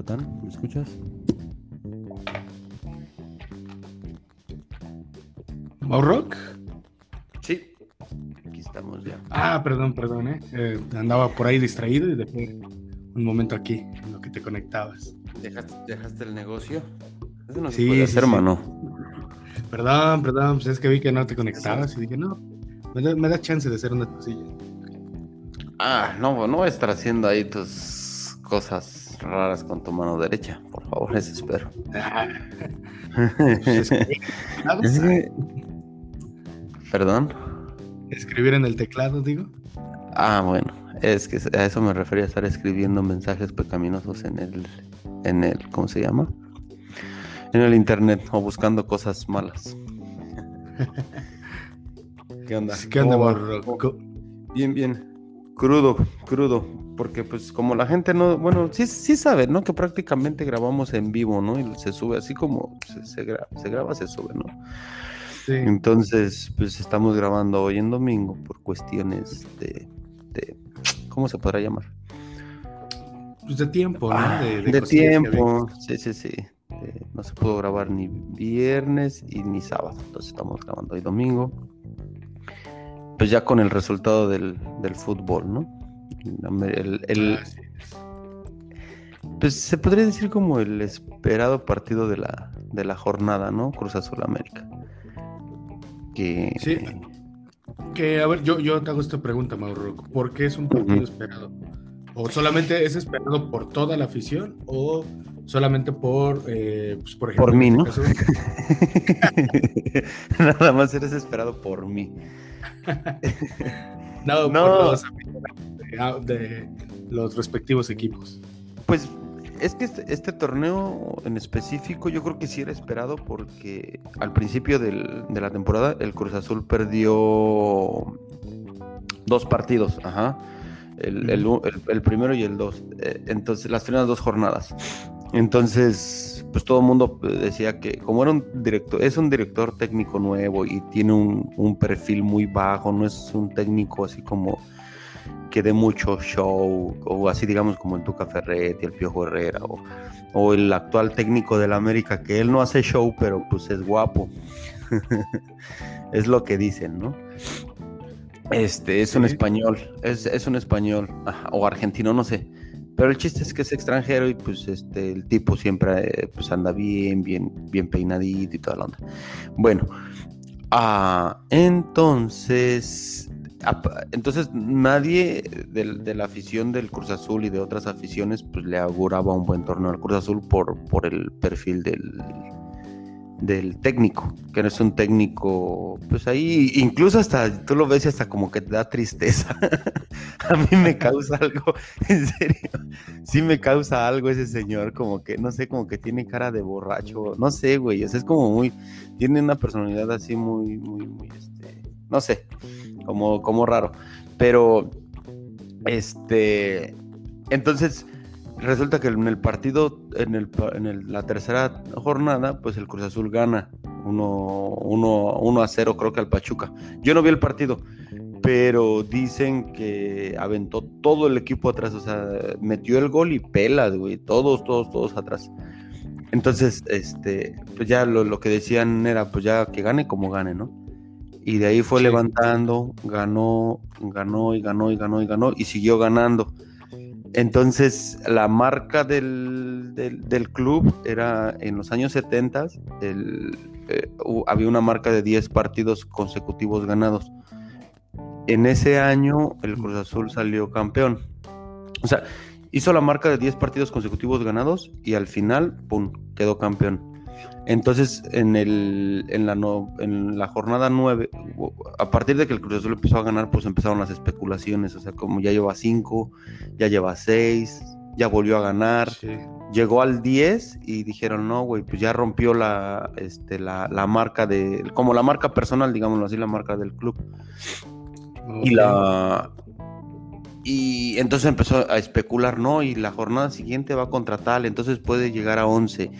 Satán, ¿me escuchas? ¿Maurrock? Sí, aquí estamos ya. Ah, perdón, perdón, ¿eh? ¿eh? Andaba por ahí distraído y dejé un momento aquí en lo que te conectabas. ¿Dejaste, dejaste el negocio? Eso no se sí, hacer, hermano. Perdón, perdón, pues es que vi que no te conectabas y dije, no, me da, me da chance de hacer una cosilla. Ah, no, no voy a estar haciendo ahí tus cosas raras con tu mano derecha. Por favor, eso espero. ¿Perdón? Escribir en el teclado, digo. Ah, bueno. Es que a eso me refería a estar escribiendo mensajes pecaminosos en el, en el, ¿cómo se llama? En el internet o buscando cosas malas. ¿Qué onda? ¿Qué onda, Bien, bien crudo, crudo, porque pues como la gente no, bueno, sí, sí sabe, ¿no? Que prácticamente grabamos en vivo, ¿no? Y se sube así como se, graba, se graba, se sube, ¿no? Sí. Entonces, pues estamos grabando hoy en domingo por cuestiones de, de ¿cómo se podrá llamar? Pues de tiempo, ¿no? Ah, de, tiempo, sí, sí, sí. Eh, no se pudo grabar ni viernes y ni sábado, entonces estamos grabando hoy domingo pues ya con el resultado del, fútbol, ¿no? El, pues se podría decir como el esperado partido de la, de la jornada, ¿no? Cruz Azul América. Que... Sí. Que, a ver, yo, yo te hago esta pregunta, Mauro. ¿Por qué es un partido esperado? ¿O solamente es esperado por toda la afición o solamente por, eh, pues, por ejemplo... Por mí, ¿no? Nada más eres esperado por mí. no, no. De, los respectivos equipos. Pues es que este, este, torneo en específico yo creo que sí era esperado porque al principio de la temporada el Cruz Azul perdió dos partidos, ajá. El, el primero y el dos. Eh, entonces, las primeras dos jornadas. Entonces, pues todo el mundo decía que como era un director, es un director técnico nuevo y tiene un, perfil muy bajo, no es un técnico así como que dé mucho show, o así digamos como el Tuca Ferretti, el Piojo Herrera, o, el actual técnico del América, que él no hace show, pero pues es guapo. es lo que dicen, ¿no? Este, es un español, es, es un español, o argentino, no sé pero el chiste es que es extranjero y pues este el tipo siempre eh, pues anda bien, bien, bien peinadito y toda la onda. Bueno, ah, entonces, entonces nadie de, la afición del Cruz Azul y de otras aficiones pues le auguraba un buen torneo al Cruz Azul por, el perfil del, del técnico, que no es un técnico, pues ahí incluso hasta tú lo ves y hasta como que te da tristeza. a mí me causa algo, en serio, sí me causa algo ese señor, como que, no sé, como que tiene cara de borracho, no sé, güey, es como muy, tiene una personalidad así muy, muy, muy, este, no sé, como, como raro, pero, este, entonces, resulta que en el partido, en, el, en la tercera jornada, pues el Cruz Azul gana 1 a 0, creo que al Pachuca. Yo no vi el partido, pero dicen que aventó todo el equipo atrás, o sea, metió el gol y pelas, güey, todos, todos, todos atrás. Entonces, este, pues ya lo, que decían era, pues ya que gane como gane, ¿no? Y de ahí fue levantando, ganó, ganó y ganó y ganó y ganó y siguió ganando. Entonces, la marca del, club era en los años 70, eh, había una marca de 10 partidos consecutivos ganados. En ese año, el Cruz Azul salió campeón. O sea, hizo la marca de 10 partidos consecutivos ganados y al final, ¡pum!, quedó campeón. Entonces, en, el, en, la en la jornada 9, a partir de que el Cruz Azul empezó a ganar, pues empezaron las especulaciones. O sea, como ya lleva 5, ya lleva 6, ya volvió a ganar. Llegó al 10 y dijeron, no, güey, pues ya rompió la, este, la, la, marca de, como la marca personal, digámoslo así, la marca del club. Y la, y entonces empezó a especular, no, y la jornada siguiente va contra tal, entonces puede llegar a 11.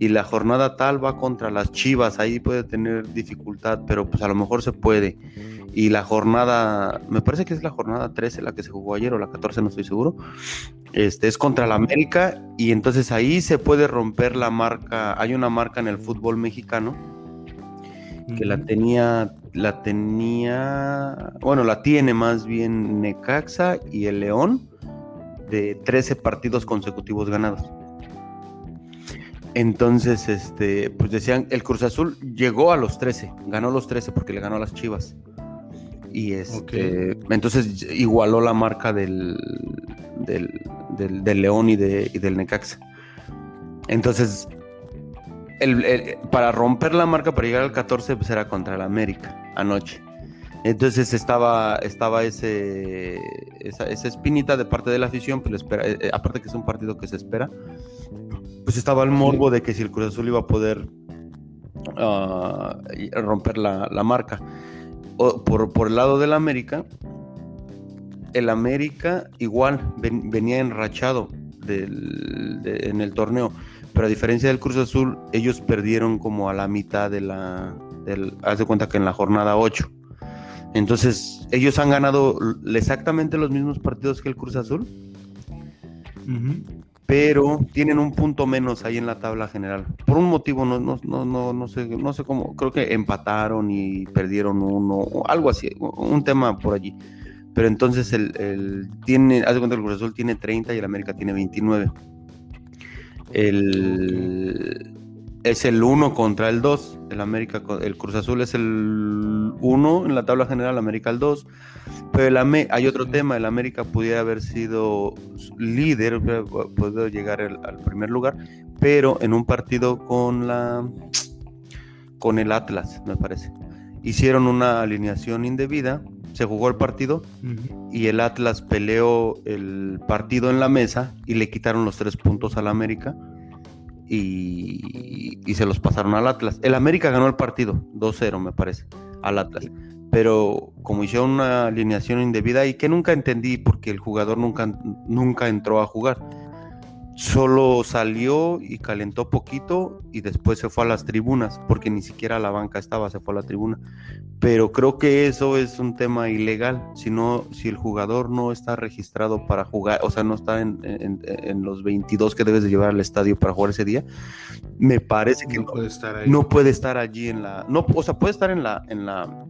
Y la jornada tal va contra las Chivas, ahí puede tener dificultad, pero pues a lo mejor se puede. Y la jornada, me parece que es la jornada 13 la que se jugó ayer o la 14, no estoy seguro. Este es contra la América y entonces ahí se puede romper la marca. Hay una marca en el fútbol mexicano que la tenía, la tenía, bueno, la tiene más bien Necaxa y el León de 13 partidos consecutivos ganados. Entonces, este, pues decían, el Cruz Azul llegó a los 13, ganó los 13 porque le ganó a las Chivas. Y este, entonces igualó la marca del, del, León y, de, del Necaxa. Entonces, para romper la marca, para llegar al 14, pues era contra el América anoche. Entonces estaba, estaba ese, esa, espinita de parte de la afición, pues espera, eh, eh, aparte que es un partido que se espera, pues estaba el morbo de que si el Cruz Azul iba a poder ah, romper la, marca. por, el lado del América, el América igual venía enrachado en el torneo, pero a diferencia del Cruz Azul, ellos perdieron como a la mitad de la... Del, haz de cuenta que en la jornada 8. Entonces, ellos han ganado exactamente los mismos partidos que el Cruz Azul, pero tienen un punto menos ahí en la tabla general. Por un motivo, no, no, no, no, sé, no sé cómo, creo que empataron y perdieron uno, o algo así, un tema por allí. Pero entonces el, tiene, haz de cuenta que el Cruz tiene 30 y el América tiene 29. El, es el 1 contra el 2. El América, el Cruz Azul es el 1 en la tabla general, América el 2. Pero el hay otro tema, el América pudiera haber sido líder, pudo llegar al primer lugar, pero en un partido con la con el Atlas, me parece. Hicieron una alineación indebida se jugó el partido y el Atlas peleó el partido en la mesa y le quitaron los tres puntos al América y, se los pasaron al Atlas. El América ganó el partido, 2-0 me parece, al Atlas. Pero como hicieron una alineación indebida y que nunca entendí porque el jugador nunca, nunca entró a jugar solo salió y calentó poquito y después se fue a las tribunas, porque ni siquiera la banca estaba, se fue a la tribuna. Pero creo que eso es un tema ilegal, si, si el jugador no está registrado para jugar, o sea, no está en, los 22 que debes de llevar al estadio para jugar ese día, me parece que no, puede estar ahí. No puede estar allí en la, no, o sea, puede estar en la, en la,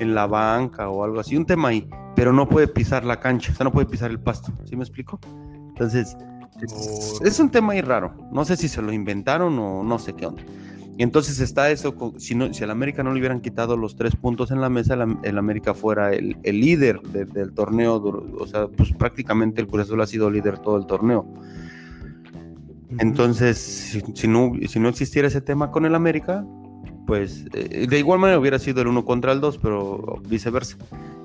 en la banca o algo así, un tema ahí, pero no puede pisar la cancha, o sea, no puede pisar el pasto, ¿sí me explico? Entonces, es, un tema ahí raro. No sé si se lo inventaron o no sé qué onda. Y entonces está eso, si, no, si al América no le hubieran quitado los tres puntos en la mesa, el, América fuera el, líder del torneo, o sea, pues prácticamente el Cruz Azul ha sido líder todo el torneo. Entonces, si, no, si no existiera ese tema con el América, pues eh, de igual manera hubiera sido el uno contra el dos, pero viceversa.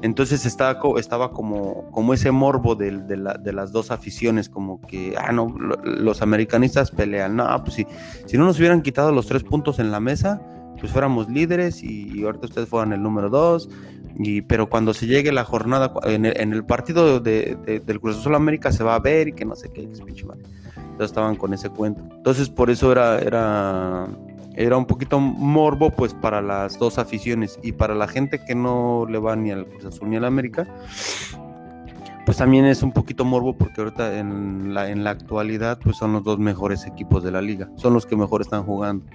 Entonces estaba, estaba como, como ese morbo de, de, las dos aficiones, como que, ah, no, los americanistas pelean. No, pues si, si no nos hubieran quitado los tres puntos en la mesa, pues fuéramos líderes y, ahorita ustedes fueran el número dos. Y, pero cuando se llegue la jornada, en el, partido de, del Cruz Azul América se va a ver y que no sé qué, es pinche madre. Entonces estaban con ese cuento. Entonces por eso era, era era un poquito morbo pues para las dos aficiones y para la gente que no le va ni al Cruz Azul ni al América pues también es un poquito morbo porque ahorita en la, en la actualidad pues son los dos mejores equipos de la liga son los que mejor están jugando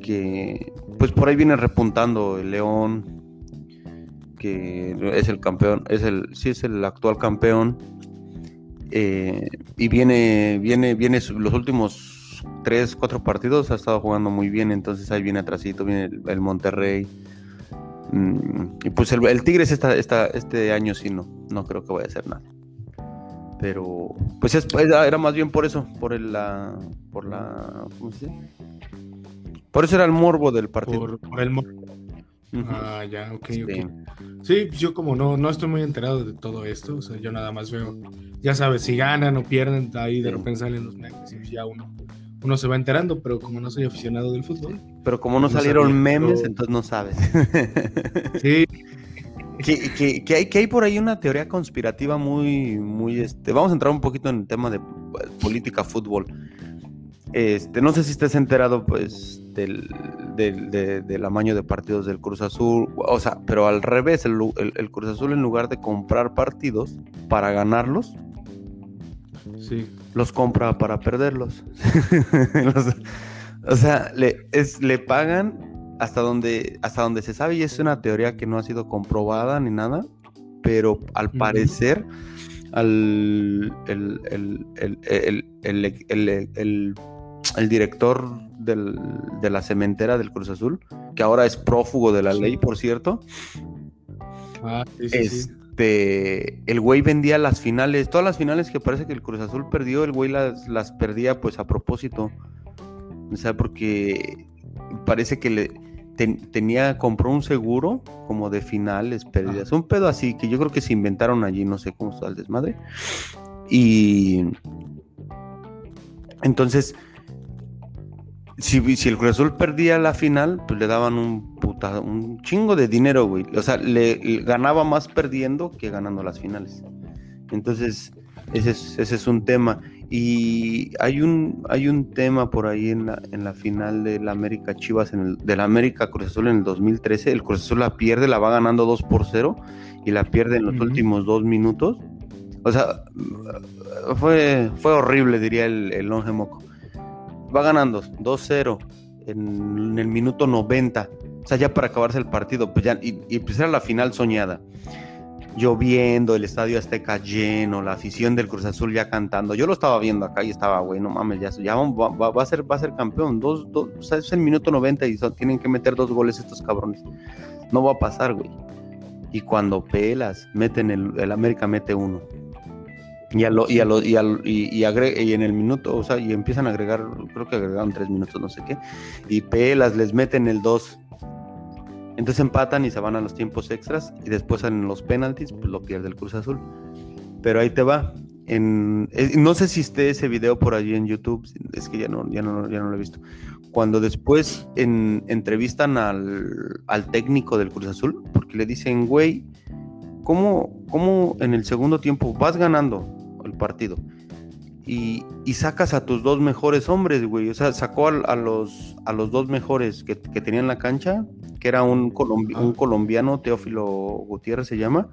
que pues por ahí viene repuntando el León que es el campeón es el sí es el actual campeón eh, y viene viene viene los últimos tres, cuatro partidos ha estado jugando muy bien, entonces ahí viene atrásito, viene el, Monterrey. Mm, y pues el, Tigres esta, esta, este año sí no, no creo que vaya a hacer nada. Pero pues era, más bien por eso, por el, la, por la, ¿cómo se dice? Por eso era el morbo del partido. Por, el morbo. Ah, ya, ok, sí. Sí, pues yo como no, no estoy muy enterado de todo esto, o sea, yo nada más veo, ya sabes, si ganan o pierden, ahí de repente salen los memes y ya uno uno se va enterando, pero como no soy aficionado del fútbol. Pero como no, salieron memes, entonces no sabes. sí. que, hay, que hay por ahí una teoría conspirativa muy, muy, este, vamos a entrar un poquito en el tema de pues, política fútbol. Este, no sé si estés enterado, pues, del, del, amaño de partidos del Cruz Azul, o sea, pero al revés, el, el Cruz Azul en lugar de comprar partidos para ganarlos, Sí. Los compra para perderlos. o sea, le, es, le pagan hasta donde, hasta donde se sabe, y es una teoría que no ha sido comprobada ni nada, pero al parecer, al, el, el, director de la cementera del Cruz Azul, que ahora es prófugo de la ley, por cierto, ah, sí, sí, este, el güey vendía las finales, todas las finales que parece que el Cruz Azul perdió, el güey las, las perdía pues a propósito. O sea, porque parece que le tenía, compró un seguro como de finales perdidas. Un pedo así que yo creo que se inventaron allí, no sé cómo está el desmadre. Y entonces, si, si el Cruz Azul perdía la final, pues le daban un puta, un chingo de dinero, güey. O sea, le, ganaba más perdiendo que ganando las finales. Entonces, ese es, ese es un tema. Y hay un, hay un tema por ahí en la, en la final del América Chivas, en el, del América Cruz Azul en el 2013. El Cruz Azul la pierde, la va ganando 2 por 0 y la pierde en los últimos dos minutos. O sea, fue, fue horrible, diría el, el Longe Moco. Va ganando 2-0 en, el minuto 90. O sea, ya para acabarse el partido, pues ya, y, y pues era la final soñada lloviendo, el estadio Azteca lleno, la afición del Cruz Azul ya cantando. Yo lo estaba viendo acá y estaba, güey, no mames, ya, va, a ser, va a ser campeón. Dos, o sea, es el minuto 90 y tienen que meter dos goles estos cabrones. No va a pasar, güey. Y cuando pelas, meten el, el América mete uno. Y, a lo, y, a lo, y, y, y, en el minuto, o sea, y empiezan a agregar, creo que agregaron tres minutos, no sé qué, y pelas, les meten el dos entonces empatan y se van a los tiempos extras y después en los penaltis pues lo pierde el Cruz Azul. Pero ahí te va. En, no sé si esté ese video por allí en YouTube, es que ya no, ya no, ya no lo he visto. Cuando después en, entrevistan al, al, técnico del Cruz Azul, porque le dicen, güey, ¿cómo, ¿cómo en el segundo tiempo vas ganando partido? Y, y, sacas a tus dos mejores hombres, güey. O sea, sacó a, los, a los dos mejores que, que tenían la cancha, que era un, un colombiano, Teófilo Gutiérrez se llama,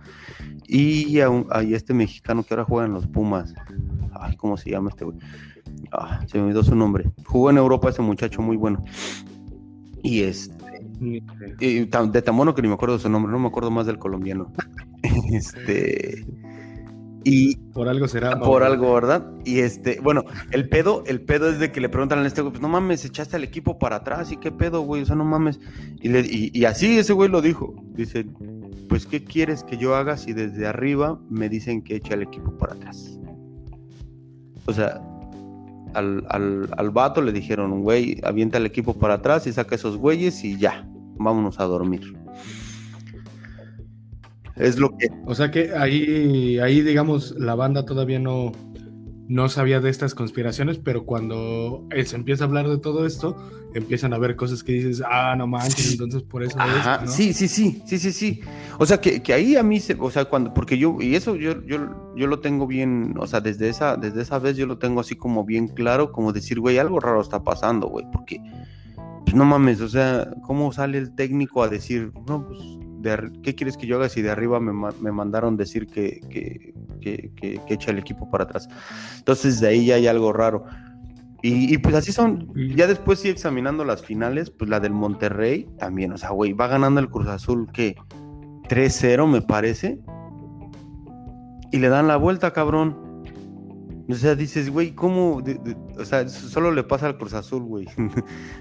y a, este mexicano que ahora juega en los Pumas. Ay, ¿cómo se llama este güey? Ah, se me olvidó su nombre. Jugó en Europa ese muchacho muy bueno. Y este. de tan bueno que ni me acuerdo de su nombre, no me acuerdo más del colombiano. este. Y por algo será. Por algo, ¿verdad? Y este, bueno, el pedo, el pedo es de que le preguntan a este güey, pues no mames, echaste al equipo para atrás, ¿y qué pedo, güey? O sea, no mames. Y, le, y, así ese güey lo dijo. Dice, pues, ¿qué quieres que yo haga si desde arriba me dicen que eche al equipo para atrás? O sea, al, al, al vato le dijeron, güey, avienta el equipo para atrás y saca esos güeyes y ya, vámonos a dormir. Es lo que. O sea que ahí, ahí digamos, la banda todavía no, no sabía de estas conspiraciones, pero cuando se empieza a hablar de todo esto, empiezan a ver cosas que dices, ah, no manches, entonces por eso. Ajá, Sí, sí, sí, sí, sí, sí. O sea, que, que, ahí a mí, se, o sea, cuando, porque yo, y eso yo, yo, yo lo tengo bien, o sea, desde esa, desde esa vez yo lo tengo así como bien claro, como decir, güey, algo raro está pasando, güey, porque, pues no mames, o sea, ¿cómo sale el técnico a decir, no, pues ¿qué quieres que yo haga si de arriba me, mandaron decir que, que, que, echa el equipo para atrás? Entonces de ahí ya hay algo raro. Y, pues así son, ya después sí examinando las finales, pues la del Monterrey también, o sea, güey, va ganando el Cruz Azul que 3-0 me parece. Y le dan la vuelta, cabrón. O sea, dices, güey, ¿cómo? o sea, solo le pasa al Cruz Azul, güey.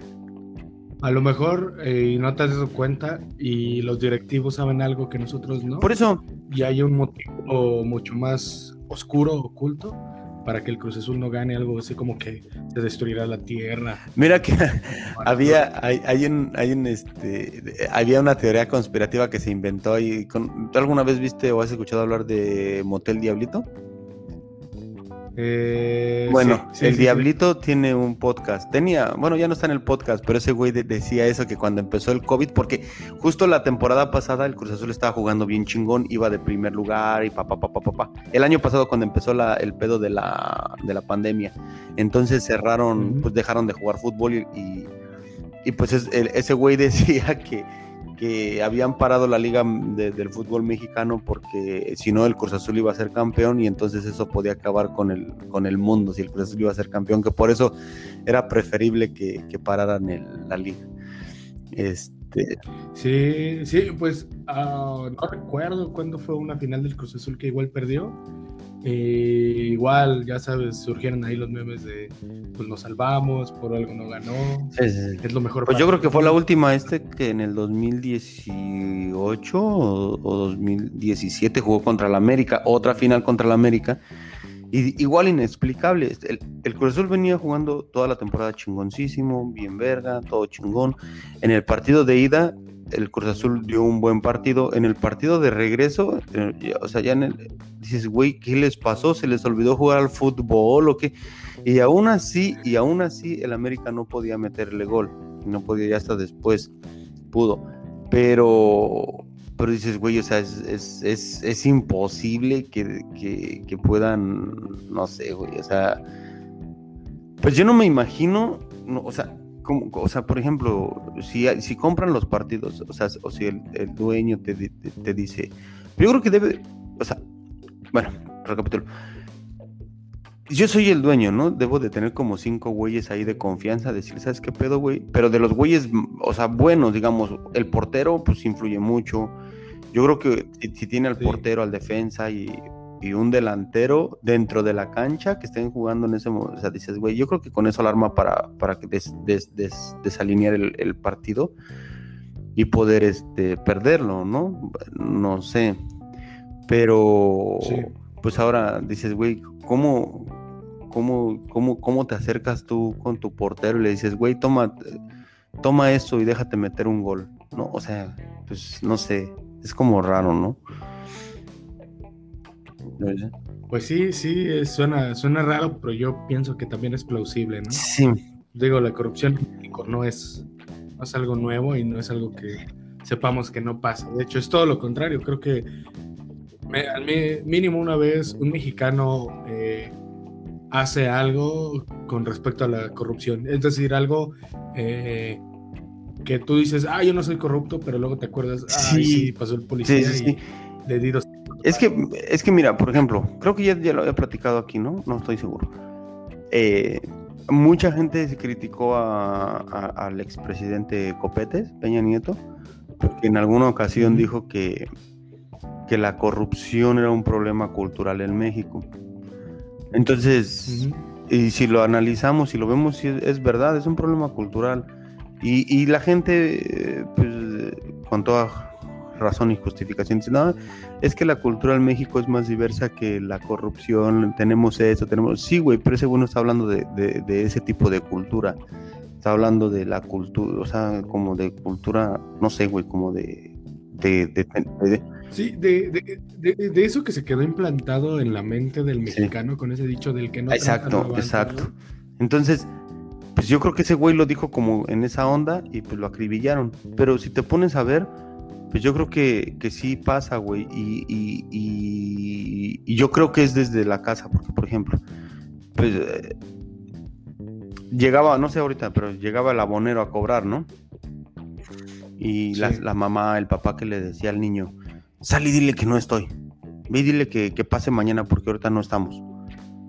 A lo mejor eh, no te has dado cuenta y los directivos saben algo que nosotros no. Por eso. Y hay un motivo mucho más oscuro, oculto, para que el Cruz Azul no gane algo así como que se destruirá la tierra. Mira que había, hay, hay, un, hay un, este, había una teoría conspirativa que se inventó y con, ¿tú alguna vez viste o has escuchado hablar de Motel Diablito? Eh, bueno, el Diablito tiene un podcast. Tenía, bueno, ya no está en el podcast, pero ese güey decía eso que cuando empezó el COVID, porque justo la temporada pasada el Cruz Azul estaba jugando bien chingón, iba de primer lugar y papá, papá, papá. El año pasado cuando empezó la, el pedo de la, de la pandemia, entonces cerraron, pues dejaron de jugar fútbol y, y, pues ese güey decía que que habían parado la liga del fútbol mexicano porque si no el Cruz Azul iba a ser campeón y entonces eso podía acabar con el, con el mundo si el Cruz Azul iba a ser campeón, que por eso era preferible que, pararan la liga. Este... Sí, sí, pues ah, no recuerdo cuándo fue una final del Cruz Azul que igual perdió eh, igual, ya sabes, surgieron ahí los memes de pues nos salvamos, por algo no ganó. Es lo mejor. Pues yo creo que fue la última este que en el 2018 o, 2017 jugó contra el América, otra final contra el América. Y, igual inexplicable. Este, el, el Cruz Azul venía jugando toda la temporada chingoncísimo, bien verga, todo chingón. En el partido de ida el Cruz Azul dio un buen partido. En el partido de regreso, eh, o sea, ya en el, dices, güey, ¿qué les pasó? ¿Se les olvidó jugar al fútbol o qué? Y aún así, y aún así, el América no podía meterle gol. No podía, ya hasta después pudo. Pero, pero dices, güey, o sea, es, es, imposible que, que, puedan, no sé, güey, o sea, pues yo no me imagino, o sea, o sea, por ejemplo, si, si compran los partidos, o sea, o si el, dueño te, te, dice, yo creo que debe, o sea, bueno, recapitulo. Yo soy el dueño, ¿no? Debo de tener como cinco güeyes ahí de confianza, decir, ¿sabes qué pedo, güey? Pero de los güeyes, o sea, buenos, digamos, el portero, pues influye mucho. Yo creo que si, tiene al portero, al defensa y y un delantero dentro de la cancha que estén jugando en ese momento. O sea, dices, güey, yo creo que con eso alarma para, para des, desalinear el, partido y poder este, perderlo, ¿no? No sé. Pero, pues ahora dices, güey, ¿cómo, cómo, cómo, cómo te acercas tú con tu portero y le dices, güey, toma, toma eso y déjate meter un gol, ¿no? O sea, pues no sé, es como raro, ¿no? Pues sí, sí, suena, suena raro, pero yo pienso que también es plausible, ¿no? Sí. Digo, la corrupción no es, no es algo nuevo y no es algo que sepamos que no pasa. De hecho, es todo lo contrario. Creo que al mínimo una vez un mexicano eh, hace algo con respecto a la corrupción. Es decir, algo eh, que tú dices, ah, yo no soy corrupto, pero luego te acuerdas, ah, sí, pasó el policía y le di dos es que, es que mira, por ejemplo, creo que ya, ya lo había platicado aquí, ¿no? No estoy seguro. Eh, mucha gente se criticó a, al expresidente Copetes, Peña Nieto, porque en alguna ocasión dijo que, que la corrupción era un problema cultural en México. Entonces, y si lo analizamos, si lo vemos, es, verdad, es un problema cultural. Y, y la gente, pues, con toda razón y justificación. No, es que la cultura en México es más diversa que la corrupción, tenemos eso, tenemos... Sí, güey, pero ese güey no está hablando de, ese tipo de cultura. Está hablando de la cultura, o sea, como de cultura, no sé, güey, como de... de, sí, de, eso que se quedó implantado en la mente del mexicano con ese dicho del que no... Exacto, exacto. Entonces, pues yo creo que ese güey lo dijo como en esa onda y pues lo acribillaron. Pero si te pones a ver, pues yo creo que, que sí pasa, güey. Y, y, yo creo que es desde la casa, porque, por ejemplo, pues eh, llegaba, no sé ahorita, pero llegaba el abonero a cobrar, ¿no? Y la, mamá, el papá que le decía al niño, sal y dile que no estoy. Ve y dile que, que pase mañana porque ahorita no estamos.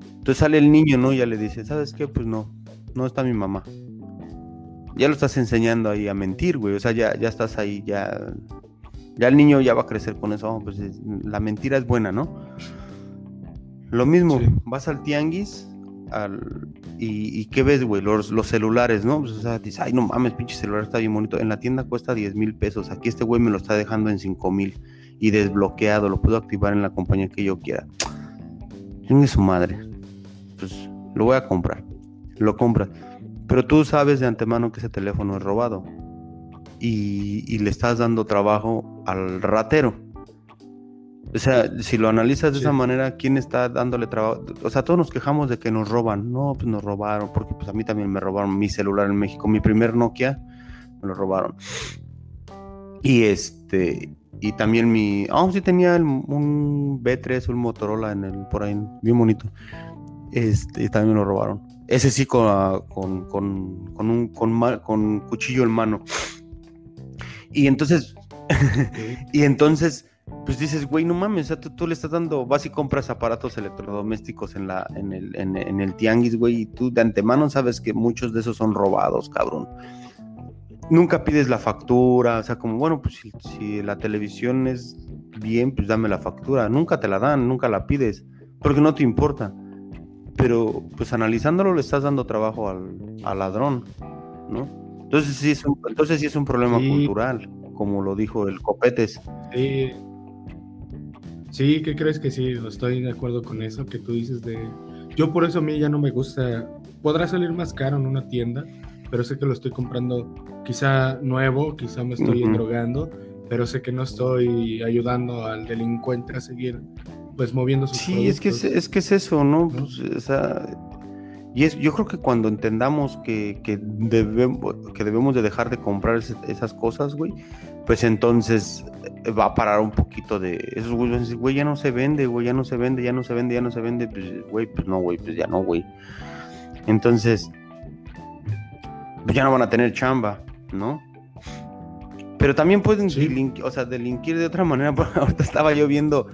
Entonces sale el niño, ¿no? Y ya le dice, ¿sabes qué? Pues no, no está mi mamá. Ya lo estás enseñando ahí a mentir, güey. O sea, ya, ya estás ahí, ya ya el niño ya va a crecer con eso, pues la mentira es buena, ¿no? Lo mismo, vas al tianguis y, ¿qué ves, güey? Los, celulares, ¿no? Pues, o sea, dices, ay, no mames, pinche celular está bien bonito. En la tienda cuesta 10 mil pesos. Aquí este güey me lo está dejando en 5 mil y desbloqueado. Lo puedo activar en la compañía que yo quiera. Tiene su madre. Pues lo voy a comprar. Lo compras. Pero tú sabes de antemano que ese teléfono es robado y, le estás dando trabajo al ratero. O sea, si lo analizas de esa manera, ¿quién está dándole trabajo? O sea, todos nos quejamos de que nos roban. No, pues nos robaron, porque pues a mí también me robaron mi celular en México. Mi primer Nokia me lo robaron. Y este, y también mi, ah, sí tenía un B3, un Motorola en el, por ahí, bien bonito. Este, y también me lo robaron. Ese sí con, con, con, con un con, con cuchillo en mano. Y entonces y entonces, pues dices, güey, no mames, o sea, tú, le estás dando, vas y compras aparatos electrodomésticos en, la, en, el, en, el tianguis, güey, y tú de antemano sabes que muchos de esos son robados, cabrón. Nunca pides la factura, o sea, como, bueno, pues si, si la televisión es bien, pues dame la factura. Nunca te la dan, nunca la pides, porque no te importa. Pero, pues analizándolo, le estás dando trabajo al, al ladrón, ¿no? Entonces sí es un, entonces sí es un problema cultural como lo dijo el Copetes. Sí. Sí, ¿qué crees que sí? Estoy de acuerdo con eso que tú dices de... Yo por eso a mí ya no me gusta... Podrá salir más caro en una tienda, pero sé que lo estoy comprando quizá nuevo, quizá me estoy drogando, pero sé que no estoy ayudando al delincuente a seguir pues moviendo sus Sí, es que es, que es eso, ¿no? Pues, o sea, y es, yo creo que cuando entendamos que, que, debemos, que debemos de dejar de comprar esas cosas, güey, pues entonces eh, va a parar un poquito de esos güeyes, güey, ya no se vende, güey, ya no se vende, ya no se vende, ya no se vende, pues, güey, pues no, güey, pues ya no, güey. Entonces, pues ya no van a tener chamba, ¿no? Pero también pueden delinquir, o sea, delinquir de otra manera. Ahorita estaba yo viendo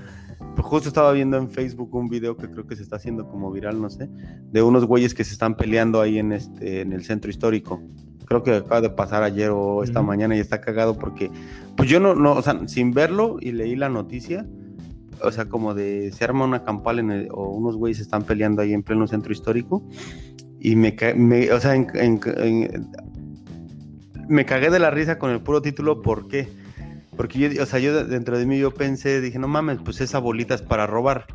justo estaba viendo en Facebook un video que creo que se está haciendo como viral, no sé, de unos güeyes que se están peleando ahí en este en el centro histórico. Creo que acaba de pasar ayer o esta mañana y está cagado porque pues yo no no, o sea, sin verlo y leí la noticia, o sea, como de se arma una campal en o unos güeyes se están peleando ahí en pleno centro histórico y me, me o sea, me cagué de la risa con el puro título, ¿por qué? Porque yo, o sea, yo dentro de mí yo pensé, dije, no mames, pues esa bolita es para robar.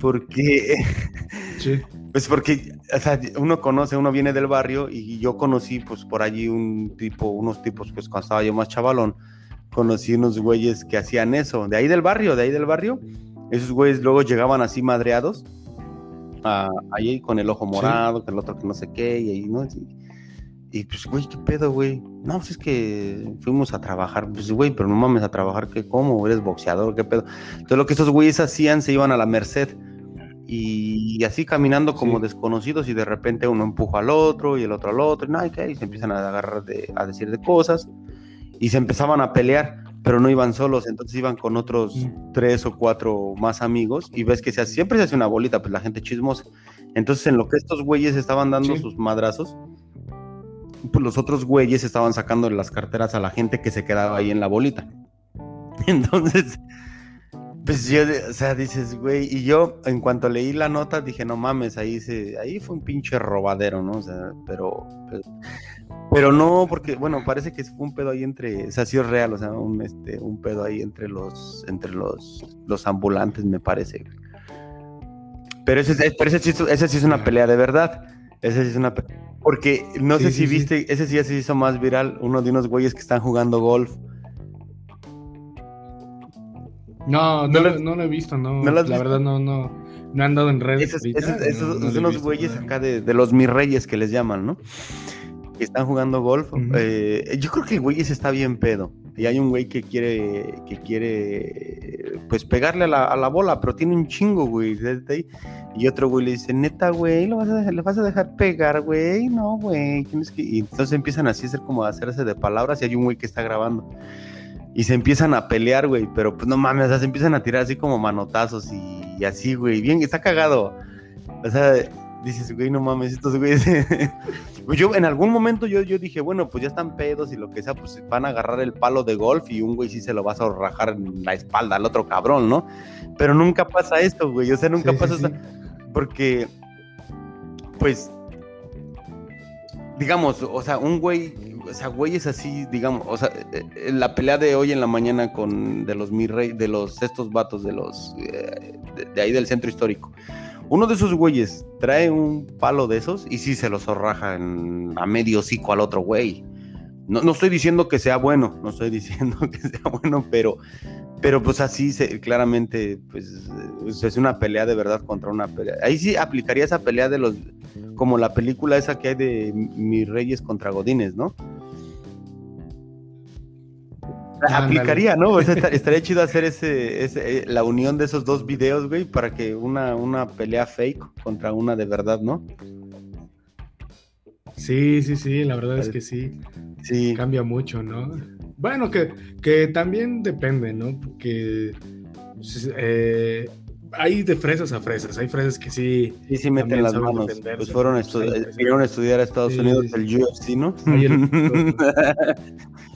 Porque, sí. pues porque, o sea, uno conoce, uno viene del barrio y yo conocí, pues por allí un tipo, unos tipos, pues cuando estaba yo más chavalón, conocí unos güeyes que hacían eso, de ahí del barrio, de ahí del barrio. Esos güeyes luego llegaban así madreados, ahí con el ojo morado, con el otro que no sé qué, y ahí, ¿no? Y pues, güey, ¿qué pedo, güey? No, pues es que fuimos a trabajar. Pues, güey, pero no mames a trabajar, ¿qué? ¿Cómo? ¿Eres boxeador? ¿Qué pedo? Entonces, lo que estos güeyes hacían, se iban a la merced. Y, así caminando como desconocidos, y de repente uno empuja al otro y el otro al otro, y, no, ¿qué? y se empiezan a agarrar de, a decir de cosas. Y se empezaban a pelear, pero no iban solos, entonces iban con otros mm. tres o cuatro más amigos. Y ves que se siempre se hace una bolita, pues la gente chismosa. Entonces, en lo que estos güeyes estaban dando sus madrazos pues los otros güeyes estaban sacando las carteras a la gente que se quedaba ahí en la bolita. Entonces, pues yo, o sea, dices, güey, y yo en cuanto leí la nota dije, no mames, ahí se, ahí fue un pinche robadero, ¿no? O sea, pero, pero, no, porque, bueno, parece que fue un pedo ahí entre, o sea, sí es real, o sea, un, este, un pedo ahí entre los, entre los, los ambulantes, me parece. Pero ese, pero ese, ese sí es una pelea de verdad. Ese sí es una pelea porque no sé si viste, ese sí ya se hizo más viral, uno de unos güeyes que están jugando golf. No, no, lo, he visto, no. la verdad no, no, no he andado en redes. Esos, unos güeyes acá de, de, los mis reyes que les llaman, ¿no? Que están jugando golf. Eh, yo creo que el güey ese está bien pedo. Y hay un güey que quiere, que quiere, pues pegarle a la, a la bola, pero tiene un chingo, güey. Y otro güey le dice, neta, güey, ¿lo vas a dejar, ¿le vas a dejar pegar, güey? No, güey. Y entonces empiezan así a hacer como a hacerse de palabras y hay un güey que está grabando. Y se empiezan a pelear, güey, pero pues no mames, o sea, se empiezan a tirar así como manotazos y, así, güey. Bien, está cagado. O sea, dices, güey, no mames, estos güeyes. yo en algún momento yo, yo dije, bueno, pues ya están pedos y lo que sea, pues van a agarrar el palo de golf y un güey sí se lo vas a rajar en la espalda al otro cabrón, ¿no? Pero nunca pasa esto, güey. O sea, nunca pasa esto porque, pues, digamos, o sea, un güey, o sea, güey es así, digamos, o sea, eh, eh, la pelea de hoy en la mañana con de los mi rey, de los estos vatos de los eh, de, ahí del centro histórico. Uno de esos güeyes trae un palo de esos y sí se lo zorraja a medio hocico al otro güey. No, no estoy diciendo que sea bueno, no estoy diciendo que sea bueno, pero pero pues así se, claramente, pues es una pelea de verdad contra una pelea. Ahí sí aplicaría esa pelea de los, como la película esa que hay de Mis Reyes contra Godines, ¿no? Aplicaría, ¿no? estaría chido hacer ese, ese, eh, la unión de esos dos videos, güey, para que una, una pelea fake contra una de verdad, ¿no? Sí, sí, sí, la verdad es que sí. Sí. Cambia mucho, ¿no? Bueno, que, que también depende, ¿no? Porque pues, eh, hay de fresas a fresas, hay fresas que sí. Sí, sí meten las manos. Pues fueron a, a estudiar a Estados Unidos el UFC, ¿no?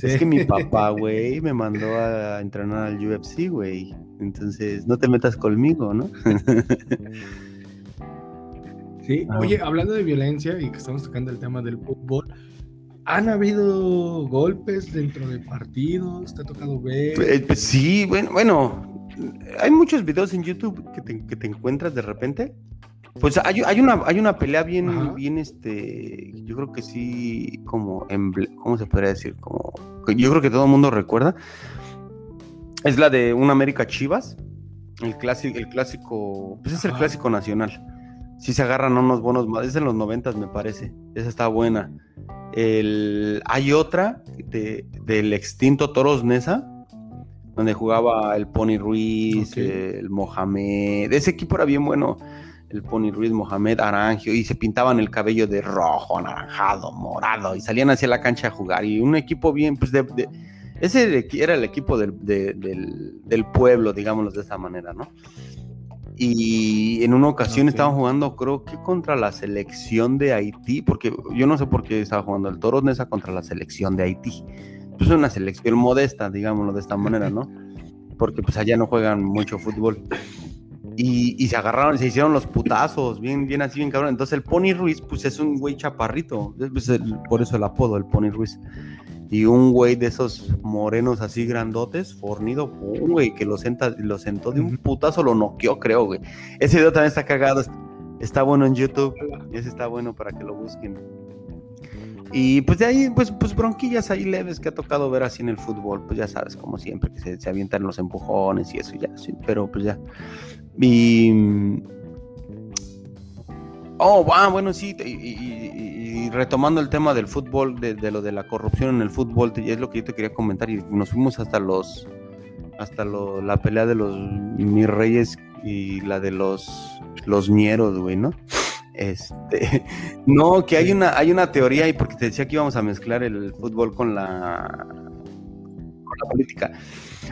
Es que mi papá, güey, me mandó a entrenar al UFC, güey. Entonces, no te metas conmigo, ¿no? sí, ah. oye, hablando de violencia y que estamos tocando el tema del fútbol, ¿Han habido golpes dentro de partidos? ¿Te ha tocado ver? Pues, pues sí, bueno, bueno, hay muchos videos en YouTube que te, encuentras de repente. Pues hay, una, hay una pelea bien, bien, este, yo creo que sí, como, ¿cómo se podría decir? Como, yo creo que todo el mundo recuerda. Es la de un América Chivas, el clásico, el clásico, pues es el clásico nacional. Sí se agarran unos buenos, es en los noventas me parece, esa está buena. El, hay otra del extinto Toros Nesa, donde jugaba el Pony Ruiz, el Mohamed. Ese equipo era bien bueno. El Pony Ruiz, Mohamed, Arangio, y se pintaban el cabello de rojo, anaranjado, morado, y salían hacia la cancha a jugar. Y un equipo bien, pues de, ese era el equipo del, del, pueblo, digámoslo de esta manera, ¿no? Y en una ocasión estaban jugando, creo que contra la selección de Haití, porque yo no sé por qué estaba jugando el Toros Nesa contra la selección de Haití. Pues es una selección modesta, digámoslo de esta manera, ¿no? Porque pues allá no juegan mucho fútbol. Y, se agarraron, se hicieron los putazos, bien, bien así, bien cabrón. Entonces el Pony Ruiz, pues es un güey chaparrito, por eso el apodo, el Pony Ruiz. Y un güey de esos morenos así grandotes, fornido, un güey, que lo, senta, lo sentó de un putazo, lo noqueó, creo, güey. Ese video también está cagado, está bueno en YouTube, ese está bueno para que lo busquen. Y pues de ahí, pues, pues bronquillas ahí leves que ha tocado ver así en el fútbol, pues ya sabes, como siempre, que se, avientan los empujones y eso ya, sí, pero pues ya. Y... Oh, ah, bueno, sí, y retomando el tema del fútbol, de, lo de la corrupción en el fútbol, es lo que yo te quería comentar y nos fuimos hasta los hasta la pelea de los mis reyes y la de los los ñeros, güey, ¿no? Este, no, que hay una hay una teoría y porque te decía que íbamos a mezclar el fútbol con la con la política.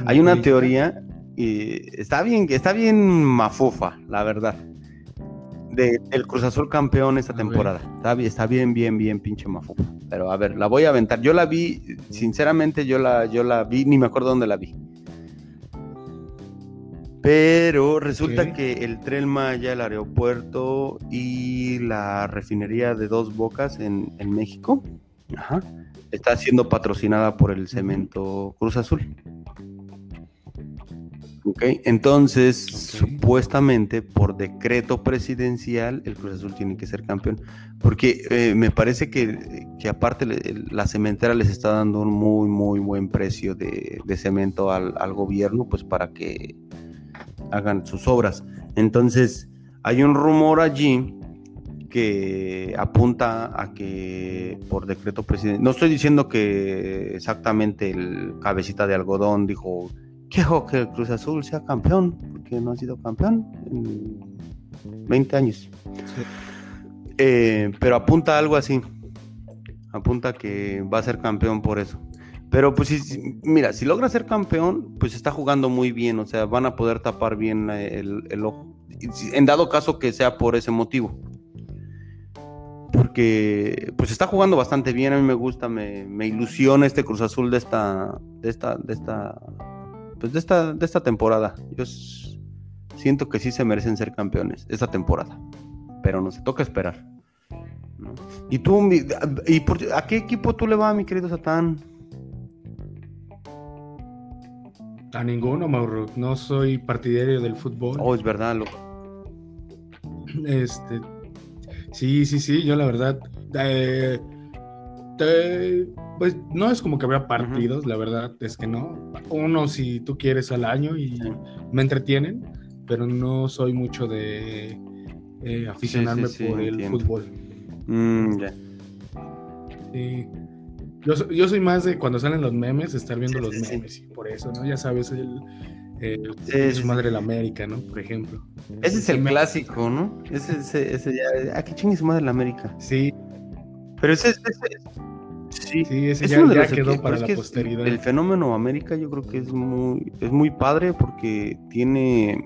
Hay una teoría y está bien, está bien mafufa, la verdad de, del Cruz Azul campeón esta temporada. Está, está, bien, bien, bien, pinche mafo. Pero a ver, la voy a aventar. Yo la vi, sinceramente, yo la, yo la vi, ni me acuerdo dónde la vi. Pero resulta que el Tren Maya, el aeropuerto y la refinería de Dos Bocas en, en México está siendo patrocinada por el cemento Cruz Azul. Ok, entonces supuestamente por decreto presidencial el Cruz Azul tiene que ser campeón, porque eh, me parece que, aparte la cementera les está dando un muy, muy buen precio de, cemento al, gobierno, pues para que hagan sus obras. Entonces hay un rumor allí que apunta a que por decreto presidencial, no estoy diciendo que exactamente el cabecita de algodón dijo quiero que el Cruz Azul sea campeón, porque no ha sido campeón en 20 años. Eh, pero apunta algo así. Apunta que va a ser campeón por eso. Pero pues mira, si logra ser campeón, pues está jugando muy bien, o sea, van a poder tapar bien el, ojo. En dado caso que sea por ese motivo. Porque pues está jugando bastante bien, a mí me gusta, me, ilusiona este Cruz Azul de esta, de esta, de esta pues de esta, de esta temporada. Yo siento que sí se merecen ser campeones esta temporada. Pero no se toca esperar. ¿Y tú, y a qué equipo tú le vas, mi querido Satán? A ninguno, Mauro. No soy partidario del fútbol. Oh, es verdad, loco. Este. Sí, sí, sí. Yo la verdad. Eh, pues no es como que vea partidos, la verdad es que no. Uno si tú quieres al año y me entretienen, pero no soy mucho de eh, aficionarme por el fútbol. Mm, yo, soy más de cuando salen los memes, estar viendo los memes, y por eso, ¿no? Ya sabes, el, el su madre la América, ¿no? Por ejemplo. Ese es el clásico, ¿no? Ese, ese, ese ya. Ah, qué chingue su madre la América. Sí. Pero ese, Sí, ese ya, quedó para la posteridad. El, fenómeno América yo creo que es muy, es muy padre porque tiene.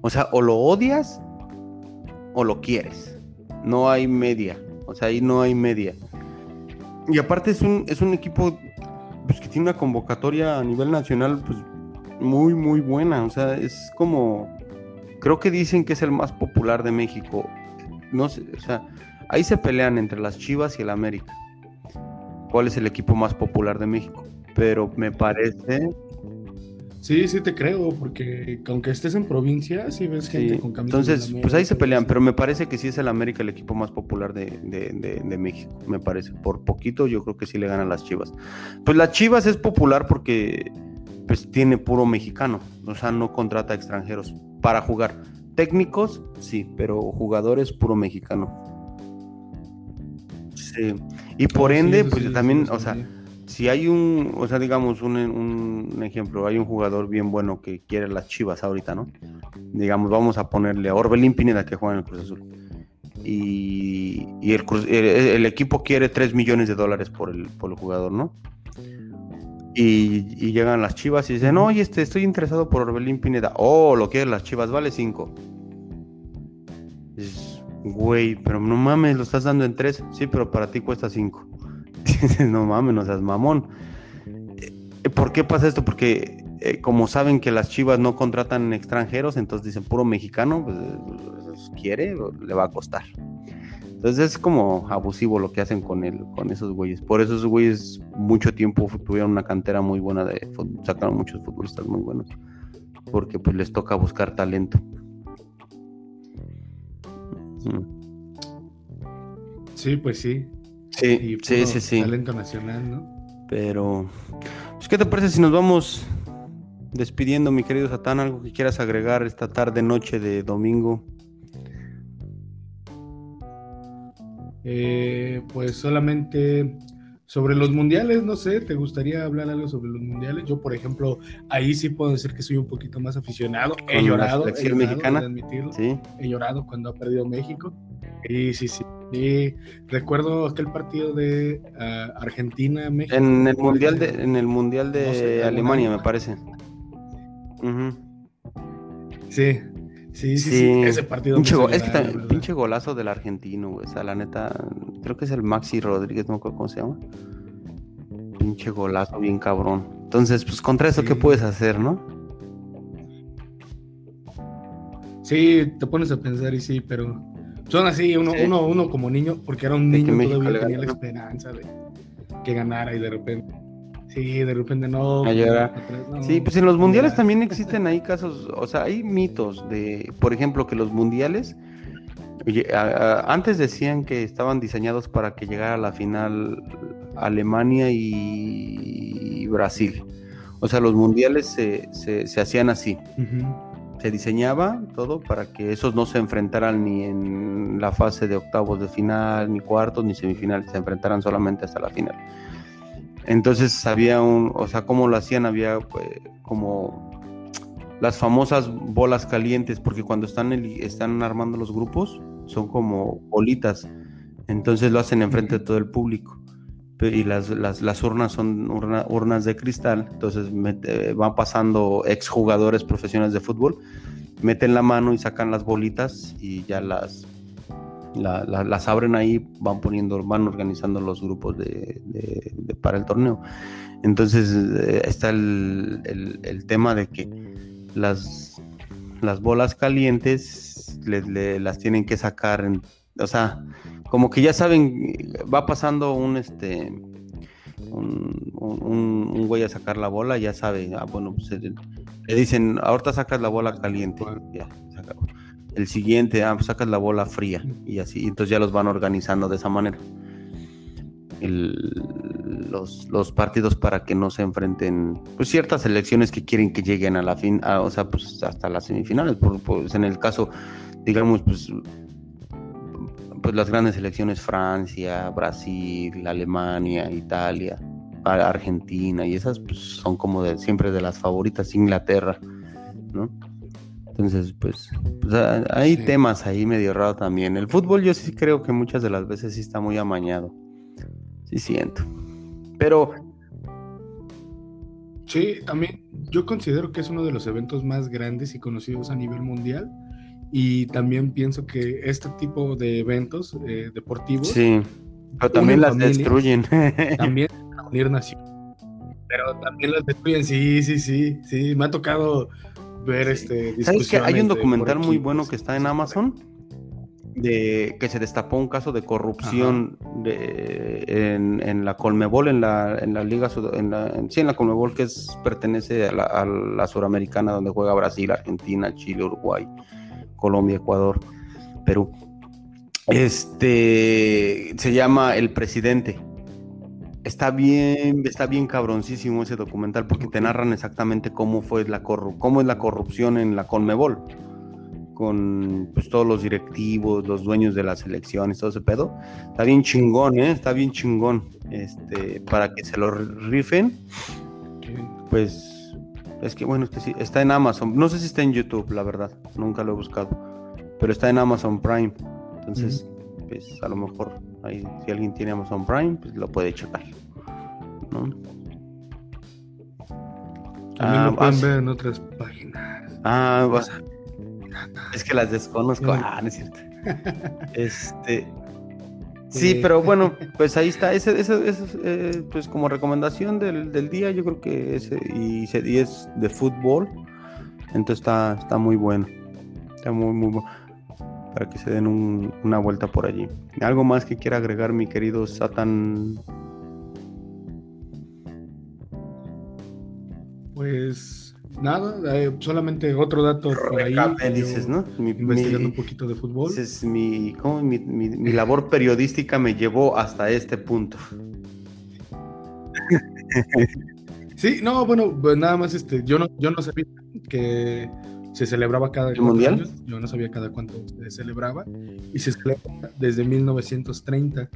O sea, o lo odias o lo quieres. No hay media. O sea, ahí no hay media. Y aparte es un, es un equipo pues, que tiene una convocatoria a nivel nacional pues, muy, muy buena. O sea, es como. Creo que dicen que es el más popular de México. No sé, o sea, ahí se pelean entre las Chivas y el América. ¿Cuál es el equipo más popular de México? Pero me parece Sí, sí te creo, porque aunque estés en provincia, sí ves gente con camisas. Entonces, pues ahí se pelean, pero me parece que sí es el América el equipo más popular de, de, México, me parece. Por poquito yo creo que sí le ganan las Chivas. Pues las Chivas es popular porque pues tiene puro mexicano, o sea, no contrata extranjeros para jugar. Técnicos, sí, pero jugadores puro mexicano. Sí. Y por ende, pues también, o sea si hay un, o sea, digamos, un, un, ejemplo, hay un jugador bien bueno que quiere las chivas ahorita, ¿no? Digamos, vamos a ponerle a Orbelín Pineda que juega en el Cruz Azul. Y, y el, el, equipo quiere 3 millones de dólares por el, por el jugador, ¿no? Y, y, llegan las chivas y dicen, oye, este, estoy interesado por Orbelín Pineda. Oh, lo quieren las chivas, vale 5. Güey, pero no mames, lo estás dando en 3. Sí, pero para ti cuesta 5 no mames, no seas mamón. Eh, ¿Por qué pasa esto? Porque eh, como saben que las chivas no contratan extranjeros, entonces dicen puro mexicano, pues, pues quiere, le va a costar. Entonces es como abusivo lo que hacen con él, con esos güeyes. Por eso esos güeyes mucho tiempo tuvieron una cantera muy buena de sacaron muchos futbolistas muy buenos. Porque pues les toca buscar talento. Sí, pues sí. Sí, sí, sí, sí. Talento nacional, ¿no? Pero, pues, ¿qué te parece si nos vamos despidiendo, mi querido Satán? ¿Algo que quieras agregar esta tarde, noche de domingo? Eh, pues solamente sobre los mundiales, no sé, ¿te gustaría hablar algo sobre los mundiales? Yo, por ejemplo, ahí sí puedo decir que soy un poquito más aficionado. He llorado, he llorado, mexicana. ¿Sí? He llorado cuando ha perdido México. Sí, sí, sí. Y recuerdo aquel partido de uh, Argentina, México. En el mundial de, en el mundial de Alemania, me parece. Sí, sí, sí, sí, ese partido. Pinche, es que pinche golazo del argentino, güey. O sea, la neta, creo que es el Maxi Rodríguez, no me acuerdo cómo se llama. Pinche golazo, bien cabrón. Entonces, pues contra eso, ¿qué puedes hacer, no? Sí, te pones a pensar y sí, pero son así, uno, uno, uno como niño, porque era un niño todavía tenía la esperanza de que ganara y de repente. Sí, de repente no. sí, pues en los mundiales también existen ahí casos, o sea, hay mitos de, por ejemplo, que los mundiales, antes decían que estaban diseñados para que llegara a la final Alemania y Brasil. O sea, los mundiales se, se, hacían así se diseñaba todo para que esos no se enfrentaran ni en la fase de octavos de final, ni cuartos, ni semifinales, se enfrentaran solamente hasta la final. Entonces había un, o sea, como lo hacían, había pues, como las famosas bolas calientes, porque cuando están, están armando los grupos, son como bolitas, entonces lo hacen enfrente de todo el público. Y las, las, urnas son urnas de cristal, entonces van pasando exjugadores profesionales de fútbol, meten la mano y sacan las bolitas y ya las, las abren ahí, van poniendo, van organizando los grupos de, para el torneo. Entonces eh, está el, tema de que las, las bolas calientes las tienen que sacar, en, o sea, como que ya saben, va pasando un este un, un, güey a sacar la bola, ya sabe, ah, bueno, pues le dicen, ahorita sacas la bola caliente, ya, El siguiente, ah, pues sacas la bola fría, y así, entonces ya los van organizando de esa manera. los, los, partidos para que no se enfrenten pues ciertas elecciones que quieren que lleguen a la fin, o sea, pues hasta las semifinales, pues en el caso, digamos, pues pues las grandes selecciones Francia, Brasil, Alemania, Italia, Argentina y esas pues, son como de siempre de las favoritas Inglaterra, ¿no? Entonces, pues, pues hay temas ahí medio raros también. El fútbol yo sí creo que muchas de las veces sí está muy amañado. sí siento. Pero... Sí, también yo considero que es uno de los eventos más grandes y conocidos a nivel mundial. Y también pienso que este tipo de eventos eh, deportivos... Sí, pero también las destruyen. También unir naciones. Pero también las destruyen, sí, sí, sí, sí. Me ha tocado ver este... ¿Sabes que hay un documental muy bueno que está en Amazon? de que se destapó un caso de corrupción de, en, la Colmebol, en la, en la Liga en la, sí, en la Colmebol que es, pertenece a la, a la suramericana donde juega Brasil, Argentina, Chile, Uruguay, Colombia, Ecuador, Perú. Este se llama El Presidente. Está bien, está bien cabroncísimo ese documental porque te narran exactamente cómo fue la cómo es la corrupción en la Colmebol con pues, todos los directivos, los dueños de las elecciones, todo ese pedo. Está bien chingón, ¿eh? Está bien chingón. Este, para que se lo rifen, pues es que bueno, es que sí, está en Amazon. No sé si está en YouTube, la verdad, nunca lo he buscado, pero está en Amazon Prime. Entonces, pues a lo mejor ahí, si alguien tiene Amazon Prime, pues lo puede checar. ¿no? También lo ah, pueden ver en otras páginas. Ah, vas a es que las desconozco. Ah, no es cierto. Este. Sí, pero bueno, pues ahí está. Ese, ese, ese eh, pues como recomendación del, del, día, yo creo que ese y, y, es de fútbol. Entonces está, está muy bueno. Está muy, muy bueno. Para que se den un, una vuelta por allí. ¿Algo más que quiera agregar, mi querido Satan? Pues Nada, eh, solamente otro dato por ahí. dices, ¿no? investigando un poquito de fútbol. Es mi, ¿cómo? Mi, mi, labor periodística me llevó hasta este punto. Sí, no, bueno, pues nada más este, yo no, yo no sabía que se celebraba cada mundial? yo no sabía cada cuánto se celebraba y se celebra desde 1930,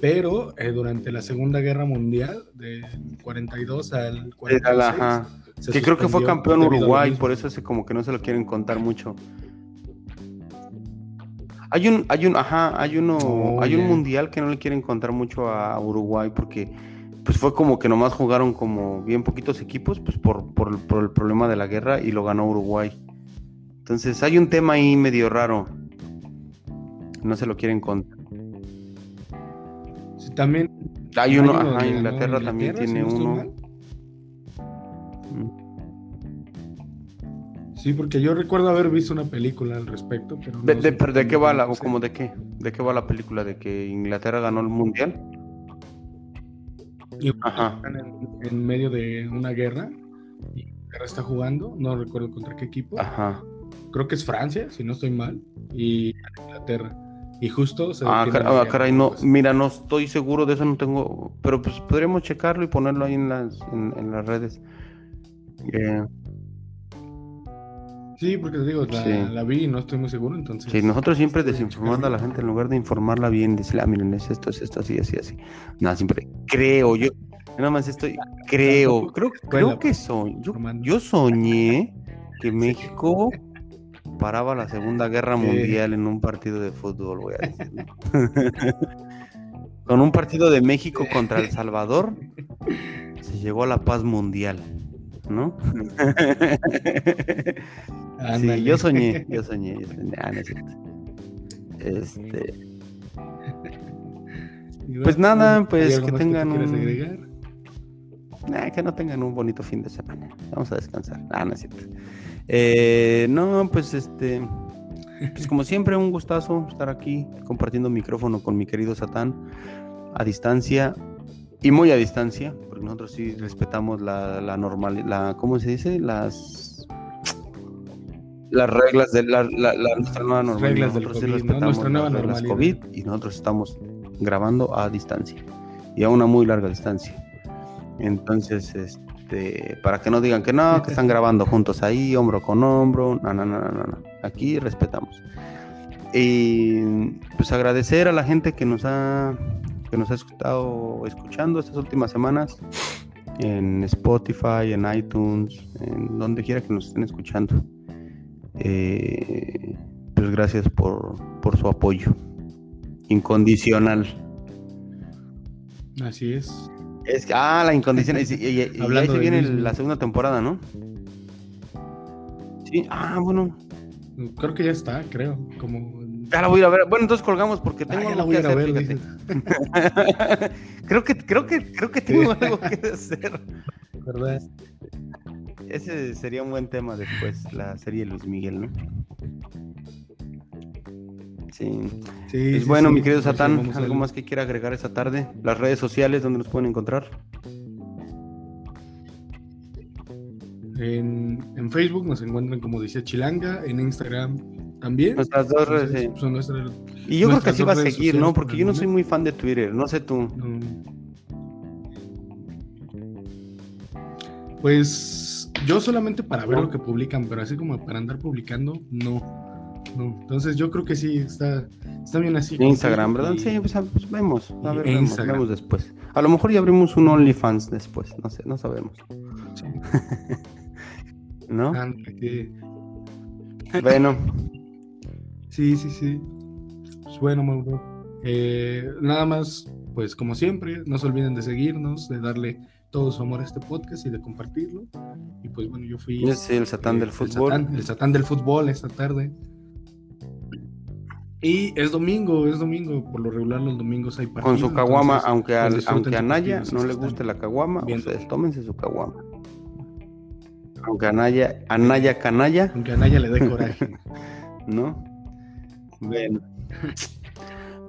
pero eh, durante la Segunda Guerra Mundial, del 42 al 46, que creo que fue campeón Uruguay, por eso es como que no se lo quieren contar mucho. Hay un, hay un, ajá, hay uno, oh, hay un mundial que no le quieren contar mucho a Uruguay porque pues fue como que nomás jugaron como bien poquitos equipos, pues por, por, el problema de la guerra y lo ganó Uruguay. Entonces hay un tema ahí medio raro. No se lo quieren contar. también. Hay uno, ajá, Inglaterra, también tiene uno. Sí, porque yo recuerdo haber visto una película al respecto, pero... de, qué va la, o como de qué? ¿De qué va la película? ¿De que Inglaterra ganó el Mundial? Y están en, medio de una guerra y Inglaterra está jugando, no recuerdo contra qué equipo. Ajá. Creo que es Francia, si no estoy mal, y Inglaterra. Y justo se Ah, ah caray, no, pues. mira, no estoy seguro de eso, no tengo, pero pues podríamos checarlo y ponerlo ahí en las, en, las redes. Eh, Sí, porque te digo, la, vi y no estoy muy seguro, entonces. Sí, nosotros siempre desinformando a la gente en lugar de informarla bien, decirle, ah, miren, es esto, es esto, así, así, así. Nada, siempre creo, yo, nada más estoy, creo, creo, creo que soy, yo, yo soñé que México paraba la Segunda Guerra Mundial en un partido de fútbol, voy a decir. Con un partido de México contra El Salvador, se llegó a la paz mundial. ¿no? sí, yo soñé, yo soñé, yo soñé. Ah, este. Pues nada, pues que tengan un. que no tengan un bonito fin de semana. Vamos a descansar. Ah, no es cierto. Eh, no, pues este. Pues como siempre, un gustazo estar aquí compartiendo micrófono con mi querido Satán a distancia y muy a distancia, porque nosotros sí respetamos la, la normal, la, ¿cómo se dice? Las las reglas de la, la, nuestra nueva normalidad. nosotros sí respetamos las reglas COVID y nosotros estamos grabando a distancia y a una muy larga distancia. Entonces, este, para que no digan que no, que están grabando juntos ahí, hombro con hombro, no, no, no, no, no. Aquí respetamos. Y pues agradecer a la gente que nos ha que nos ha estado escuchando estas últimas semanas en Spotify, en iTunes, en donde quiera que nos estén escuchando. Eh, pues gracias por, su apoyo incondicional. Así es. Es ah, la incondicional. Y, y, y ahí se viene la segunda temporada, ¿no? Sí, ah, bueno. Creo que ya está, creo. Como ya la voy a ver. Bueno, entonces colgamos porque tengo algo que hacer, ver, creo que, creo que, creo que tengo algo que hacer. ¿Verdad? Ese sería un buen tema después, la serie Luis Miguel, ¿no? Sí. sí pues bueno, mi querido Satán, ¿algo más que quiera agregar esta tarde? Las redes sociales, ¿dónde nos pueden encontrar? En, Facebook nos encuentran como dice Chilanga, en Instagram también. Nuestras dos redes, Y yo creo que así va a seguir, ¿no? Porque yo no soy muy fan de Twitter, no sé tú. Pues yo solamente para ver lo que publican, pero así como para andar publicando, no. No. Entonces yo creo que sí, está, está bien así. Instagram, ¿verdad? Sí, pues, pues, vemos. A ver, vemos, vemos, después. A lo mejor ya abrimos un OnlyFans después, no sé, no sabemos. ¿No? Bueno. Sí, sí, sí. Pues bueno, Mauro. Eh, nada más, pues como siempre, no se olviden de seguirnos, de darle todo su amor a este podcast y de compartirlo. Y pues bueno, yo fui... Yo el satán del fútbol. El satán, del fútbol esta tarde. Y es domingo, es domingo. Por lo regular los domingos hay partidos. Con su caguama, aunque, pues, aunque a Naya no le guste la caguama, ustedes tómense su caguama. Aunque a Naya, a Naya canalla. Aunque a Naya le dé coraje. ¿No? Bueno.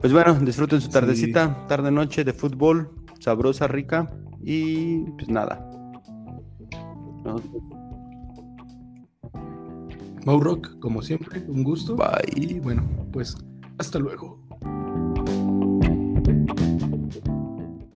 Pues bueno, disfruten su tardecita, tarde noche de fútbol, sabrosa, rica y pues nada. Rock, como siempre, un gusto. Bye. Y bueno, pues hasta luego.